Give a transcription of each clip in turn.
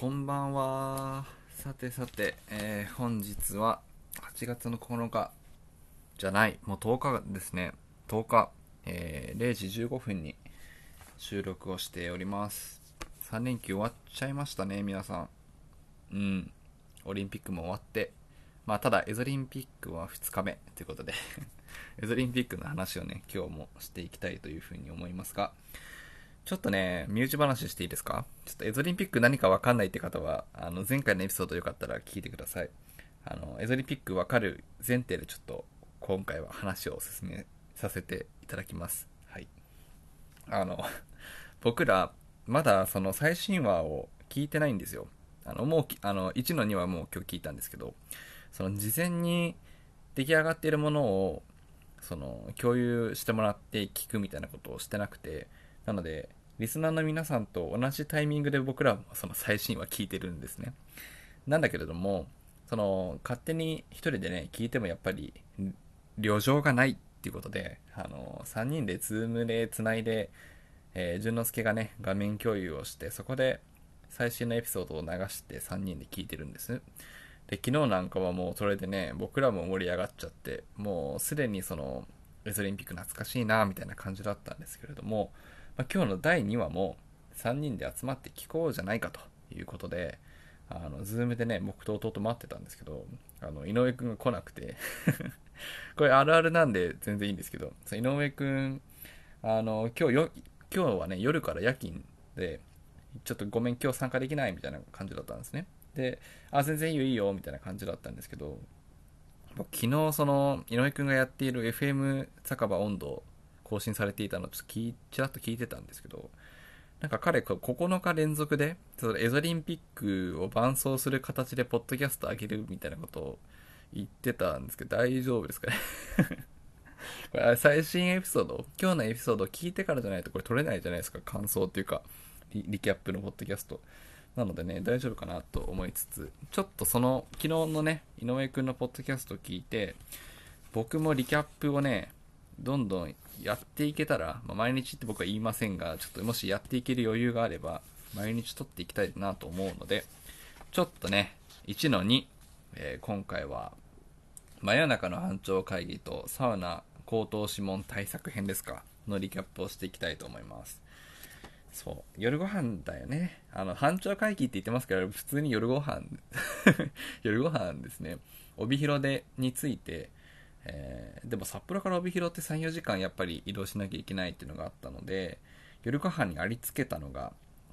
こんばんは。さてさて、えー本日は8月の9日じゃない、もう10日ですね。10日、えー0時15分に収録をしております。3連休終わっちゃいましたね、皆さん。うん。オリンピックも終わって。まあ、ただ、エゾリンピックは2日目ということで、エゾリンピックの話をね、今日もしていきたいというふうに思いますが、ちょっとね、身内話していいですか？ちょっとエゾリンピック何かわかんないって方は、あの、前回のエピソードよかったら聞いてください。あの、エゾリンピックわかる前提でちょっと、今回は話を進めさせていただきます。はい。あの、僕ら、まだその最新話を聞いてないんですよ。あの、もう、あの、1の2はもう今日聞いたんですけど、その事前に出来上がっているものを、その、共有してもらって聞くみたいなことをしてなくて、なので、リスナーの皆さんと同じタイミングで僕らもその最新話聞いてるんですね。なんだけれども、その、勝手に一人でね、聞いてもやっぱり、旅情がないっていうことで、あの、3人でズームで繋いで、えー、淳之介がね、画面共有をして、そこで最新のエピソードを流して3人で聞いてるんです。で、昨日なんかはもうそれでね、僕らも盛り上がっちゃって、もうすでにその、エゾリンピック懐かしいな、みたいな感じだったんですけれども、まあ、今日の第2話も3人で集まって聞こうじゃないかということで、あの、ズームでね、僕と弟待ってたんですけど、あの、井上くんが来なくて、これあるあるなんで全然いいんですけど、井上くん、あの、今日よ、今日はね、夜から夜勤で、ちょっとごめん、今日参加できないみたいな感じだったんですね。で、あ、全然いいよいいよ、みたいな感じだったんですけど、昨日その、井上くんがやっている FM 酒場温度更新されていたのをちょっと聞ちらっと聞いてたんですけど、なんか彼、9日連続で、そのエゾリンピックを伴走する形でポッドキャスト上げるみたいなことを言ってたんですけど、大丈夫ですかね？これ最新エピソード、今日のエピソードを聞いてからじゃないとこれ取れないじゃないですか、感想っていうか、リリキャップのポッドキャスト。なのでね、大丈夫かなと思いつつ、ちょっとその、昨日のね、井上くんのポッドキャストを聞いて、僕もリキャップをね、どんどんやっていけたら、まあ、毎日って僕は言いませんが、ちょっともしやっていける余裕があれば、毎日撮っていきたいなと思うので、ちょっとね、1の2、えー今回は、真夜中の班長会議とサウナ高等諮問対策編ですか、のリキャップをしていきたいと思います。そう。夜ご飯だよね。あの、班長会議って言ってますけど、普通に夜ご飯、夜ご飯ですね。帯広で、について、えーでも札幌から帯広って3、4時間やっぱり移動しなきゃいけないっていうのがあったので、夜ご飯にありつけたのが、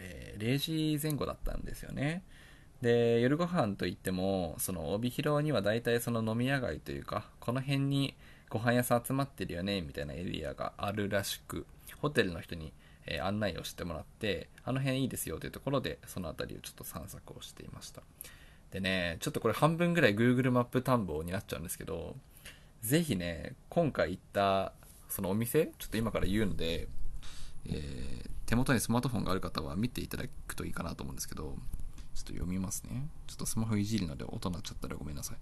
えー0時前後だったんですよね。で、夜ご飯といっても、その帯広には大体その飲み屋街というか、この辺にご飯屋さん集まってるよね、みたいなエリアがあるらしく、ホテルの人に、えー案内をしてもらって、あの辺いいですよというところで、その辺りをちょっと散策をしていました。でね、ちょっとこれ半分ぐらい Google マップ探訪になっちゃうんですけど、ぜひね、今回行ったそのお店、ちょっと今から言うので、えー手元にスマートフォンがある方は見ていただくといいかなと思うんですけど、ちょっと読みますね。ちょっとスマホいじるので音鳴っちゃったらごめんなさい。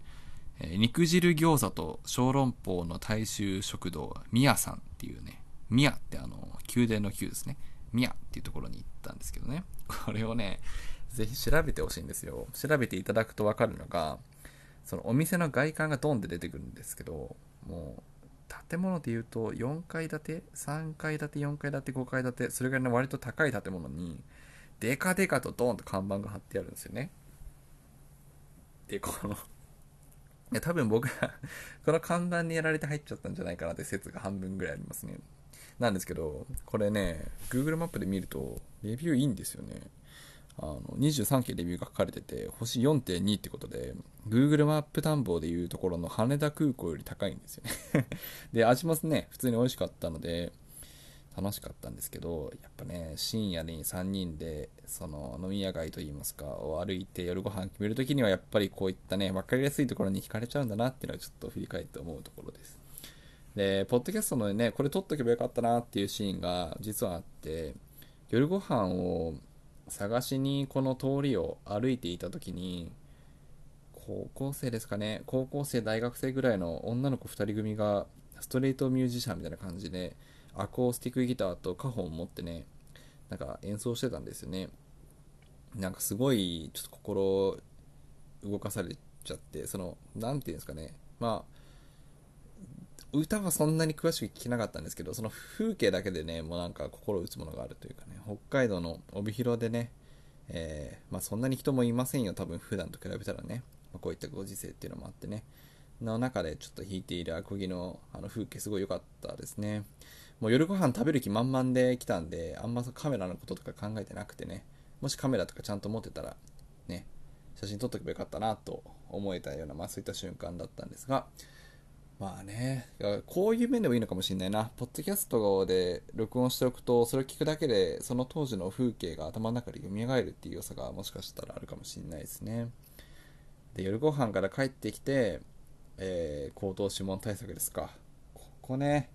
えー肉汁餃子と小籠包の大衆食堂、みやさんっていうね、みやってあの、宮殿の宮ですね。みやっていうところに行ったんですけどね。これをね、ぜひ調べてほしいんですよ。調べていただくとわかるのが、そのお店の外観がドンって出てくるんですけど、もう、建物で言うと4階建て ?3 階建て、4階建て、5階建て、それぐらいの割と高い建物に、デカデカとドーンと看板が貼ってあるんですよね。で、この、いや、多分僕が この看板にやられて入っちゃったんじゃないかなって説が半分ぐらいありますね。なんですけど、これね、Google マップで見ると、レビューいいんですよね。あの、23件レビューが書かれてて、星4.2ってことで、Google マップ探訪でいうところの羽田空港より高いんですよね。で、味もね、普通に美味しかったので、楽しかったんですけど、やっぱね、深夜に3人で、その飲み屋街といいますか、を歩いて夜ご飯決めるときには、やっぱりこういったね、分かりやすいところに惹かれちゃうんだなっていうのはちょっと振り返って思うところです。で、ポッドキャストのね、これ撮っとけばよかったなっていうシーンが実はあって、夜ご飯を探しにこの通りを歩いていたときに、高校生ですかね、高校生、大学生ぐらいの女の子2人組が、ストレートミュージシャンみたいな感じで、アコースティックギターとカホンを持ってね、なんか演奏してたんですよね。なんかすごいちょっと心動かされちゃってその何て言うんですかねまあ歌はそんなに詳しく聞けなかったんですけどその風景だけでねもうなんか心打つものがあるというかね北海道の帯広でね、えー、まあ、そんなに人もいませんよ多分普段と比べたらね、まあ、こういったご時世っていうのもあってねの中でちょっと弾いているアコギのあの風景すごい良かったですね。もう夜ご飯食べる気満々で来たんであんまカメラのこととか考えてなくてねもしカメラとかちゃんと持ってたらね写真撮っとけばよかったなと思えたような、まあ、そういった瞬間だったんですがまあね、こういう面でもいいのかもしれないな。ポッドキャストで録音しておくと、それを聞くだけで、その当時の風景が頭の中で蘇るっていう良さがもしかしたらあるかもしれないですね。で、夜ご飯から帰ってきて、えー、口頭諮問対策ですか。ここね、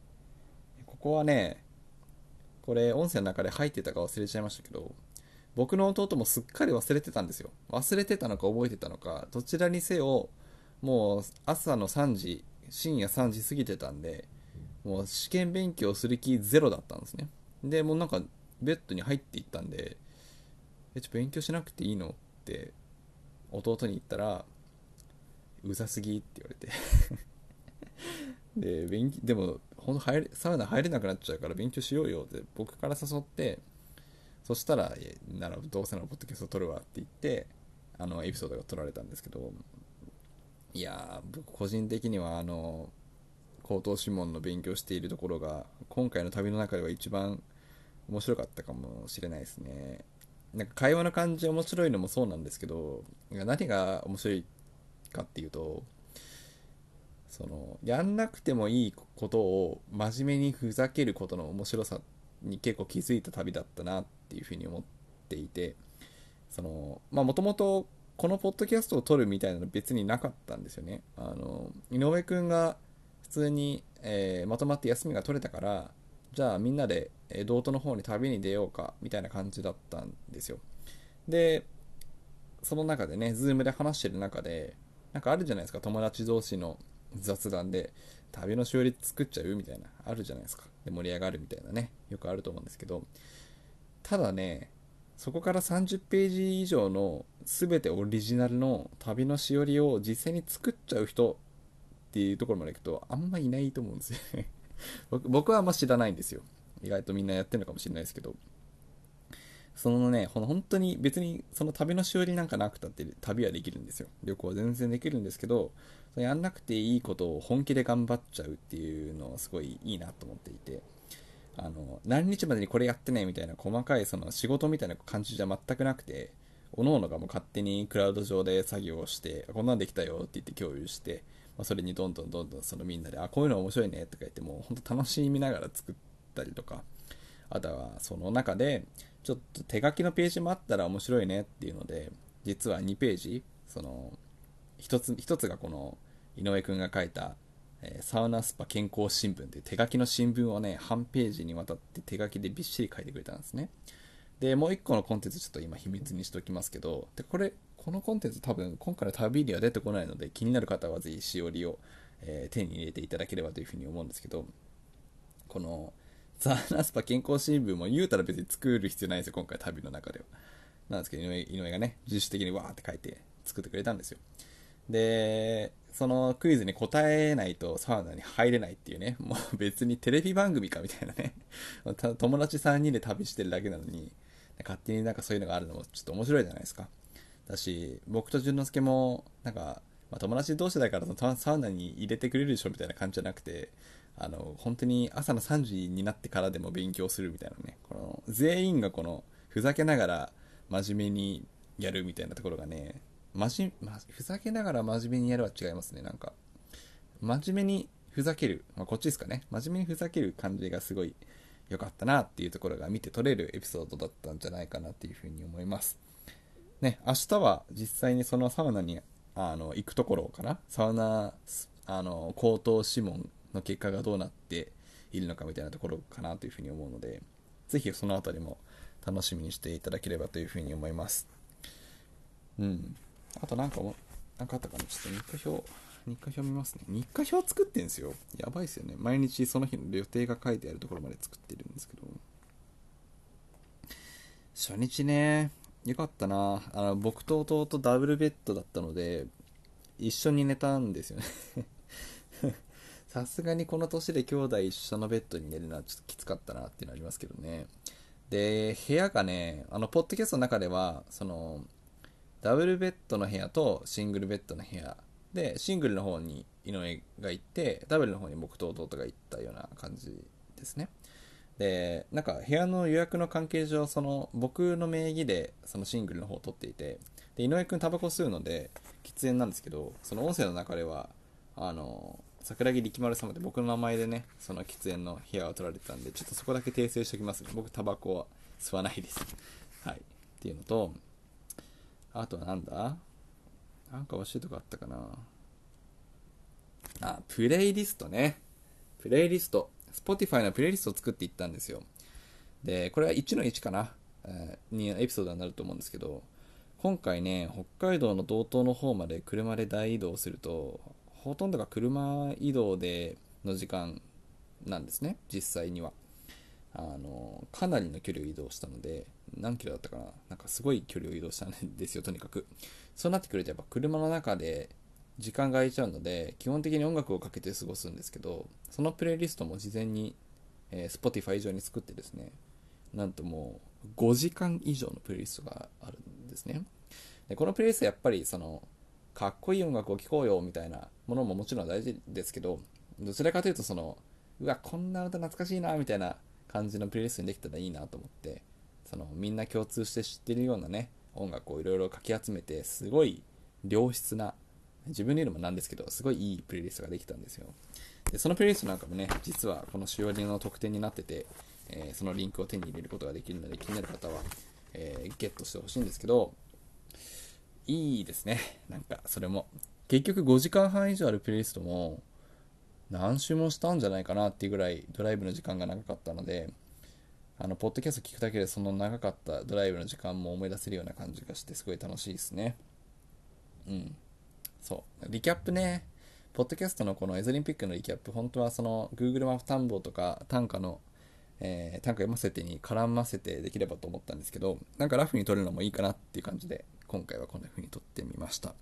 ここはね、これ音声の中で入ってたか忘れちゃいましたけど、僕の弟もすっかり忘れてたんですよ。忘れてたのか覚えてたのか、どちらにせよ、もう朝の3時、深夜3時過ぎてたんで、もう試験勉強する気ゼロだったんですね。で、もうなんかベッドに入っていったんで、え、ちょ、勉強しなくていいのって弟に言ったら、うざすぎって言われてで、勉強、でも、ほんと入れ、サウナ入れなくなっちゃうから勉強しようよって僕から誘って、そしたら、ならどうせならポッドキャスト撮るわって言って、あの、エピソードが撮られたんですけど、いや僕個人的にはあの口頭諮問の勉強しているところが今回の旅の中では一番面白かったかもしれないですね。なんか会話の感じ面白いのもそうなんですけど何が面白いかっていうとそのやんなくてもいいことを真面目にふざけることの面白さに結構気づいた旅だったなっていうふうに思っていてそのまあもともとこのポッドキャストを撮るみたいなの別になかったんですよね。あの、井上くんが普通に、えー、まとまって休みが取れたから、じゃあみんなで、えー、道東の方に旅に出ようか、みたいな感じだったんですよ。で、その中でね、ズームで話してる中で、なんかあるじゃないですか、友達同士の雑談で、旅のしおり作っちゃうみたいな、あるじゃないですか。で、盛り上がるみたいなね、よくあると思うんですけど、ただね、そこから30ページ以上の全てオリジナルの旅のしおりを実際に作っちゃう人っていうところまで行くとあんまいないと思うんですよね。僕 はあんま知らないんですよ。意外とみんなやってるのかもしれないですけどそのね本当に別にその旅のしおりなんかなくたって旅はできるんですよ旅行は全然できるんですけどそやんなくていいことを本気で頑張っちゃうっていうのはすごいいいなと思っていて。あの、何日までにこれやってねみたいな細かいその仕事みたいな感じじゃ全くなくて、各々がもう勝手にクラウド上で作業をして、こんなんできたよって言って共有して、まあ、それにどんどんどんどんそのみんなで、あ、こういうの面白いねとか言ってもう本当楽しみながら作ったりとか、あとはその中で、ちょっと手書きのページもあったら面白いねっていうので、実は2ページ、その、一つ、一つがこの井上くんが書いたえサウナスパ健康新聞という手書きの新聞をね、半ページにわたって手書きでびっしり書いてくれたんですね。で、もう一個のコンテンツちょっと今秘密にしておきますけど、で、これ、このコンテンツ多分今回の旅には出てこないので気になる方はぜひしおりを、えー、手に入れていただければというふうに思うんですけど、このサウナスパ健康新聞も言うたら別に作る必要ないんですよ、今回旅の中では。なんですけど、井上井上がね、自主的にわーって書いて作ってくれたんですよ。で、そのクイズに答えないとサウナに入れないっていうね、もう別にテレビ番組かみたいなね、友達3人で旅してるだけなのに、勝手になんかそういうのがあるのもちょっと面白いじゃないですか。だし、僕と淳之介も、なんか、まあ、友達同士だからサウナに入れてくれるでしょみたいな感じじゃなくて、あの、本当に朝の3時になってからでも勉強するみたいなね、この全員がこの、ふざけながら真面目にやるみたいなところがね、まじ、ま、ふざけながら真面目にやるは違いますね、なんか。真面目にふざける。まあ、こっちですかね。真面目にふざける感じがすごい良かったなっていうところが見て取れるエピソードだったんじゃないかなっていうふうに思います。ね、明日は実際にそのサウナにあの行くところかな。サウナ、あの、口頭諮問の結果がどうなっているのかみたいなところかなというふうに思うので、ぜひそのあたりも楽しみにしていただければというふうに思います。うん。あとなんかも、なんかあったかな？ちょっと日課表、日課表見ますね。日課表作ってんすよ。やばいっすよね。毎日その日の予定が書いてあるところまで作ってるんですけど。初日ね、よかったなあの僕と弟ダブルベッドだったので一緒に寝たんですよね さすがにこの年で兄弟一緒のベッドに寝るのはちょっときつかったなっていうのありますけどねで部屋がねあのポッドキャストの中ではそのダブルベッドの部屋とシングルベッドの部屋でシングルの方に井上が行ってダブルの方に僕と弟が行ったような感じですね。でなんか部屋の予約の関係上その僕の名義でそのシングルの方を取っていてで井上君タバコ吸うので喫煙なんですけどその音声の中ではあの桜木力丸様で僕の名前でねその喫煙の部屋を取られてたんでちょっとそこだけ訂正しておきますね。僕タバコは吸わないです。はい。っていうのとあとはなんだ？なんか欲しいとこあったかな。あプレイリストね。プレイリスト。Spotify のプレイリストを作っていったんですよ。で、これは1の1かな、えー、にエピソードになると思うんですけど、今回ね、北海道の道東の方まで車で大移動すると、ほとんどが車移動での時間なんですね、実際には。あの、かなりの距離を移動したので、何キロだったかな？なんかすごい距離を移動したん ですよ、とにかく。そうなってくるとやっぱ車の中で時間が空いちゃうので基本的に音楽をかけて過ごすんですけどそのプレイリストも事前に、えー、Spotify 上に作ってですねなんともう5時間以上のプレイリストがあるんですね。でこのプレイリストやっぱりそのかっこいい音楽を聴こうよみたいなものももちろん大事ですけどどちらかというとそのうわこんな歌懐かしいなみたいな感じのプレイリストにできたらいいなと思ってそのみんな共通して知ってるようなね音楽をいろいろかき集めてすごい良質な自分で言うのもなんですけど、すごいいいプレイリストができたんですよ。で、そのプレイリストなんかもね、実はこのしおりの特典になってて、えー、そのリンクを手に入れることができるので、気になる方は、えー、ゲットしてほしいんですけど、いいですね。なんか、それも。結局5時間半以上あるプレイリストも、何周もしたんじゃないかなっていうぐらいドライブの時間が長かったので、あの、ポッドキャスト聞くだけでその長かったドライブの時間も思い出せるような感じがして、すごい楽しいですね。うん。そう。リキャップね。ポッドキャストのこのエゾリンピックのリキャップ、本当はその Google マップ探訪とか短歌の、えー、短歌読ませてに絡ませてできればと思ったんですけど、なんかラフに撮るのもいいかなっていう感じで、今回はこんな風に撮ってみました。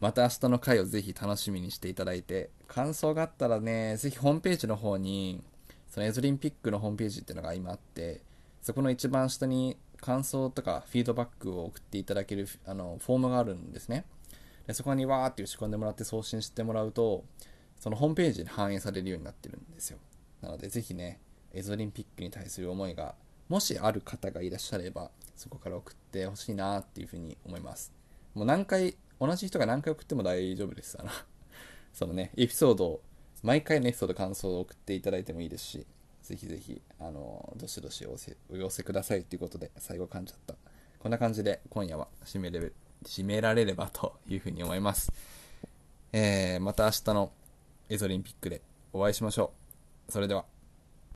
また明日の回をぜひ楽しみにしていただいて、感想があったらね、ぜひホームページの方に、そのエゾリンピックのホームページっていうのが今あって、そこの一番下に感想とかフィードバックを送っていただけるあのフォームがあるんですね。でそこにわーって打ち込んでもらって送信してもらうと、そのホームページに反映されるようになってるんですよ。なので、ぜひね、エゾリンピックに対する思いが、もしある方がいらっしゃれば、そこから送ってほしいなっていうふうに思います。もう何回、同じ人が何回送っても大丈夫です。あのそのね、エピソード、毎回のエピソード感想を送っていただいてもいいですし、ぜひぜひ、あの、どしどしお寄せくださいということで、最後噛んじゃった。こんな感じで、今夜は締めれ締められればというふうに思います。えー、また明日のエゾリンピックでお会いしましょう。それでは。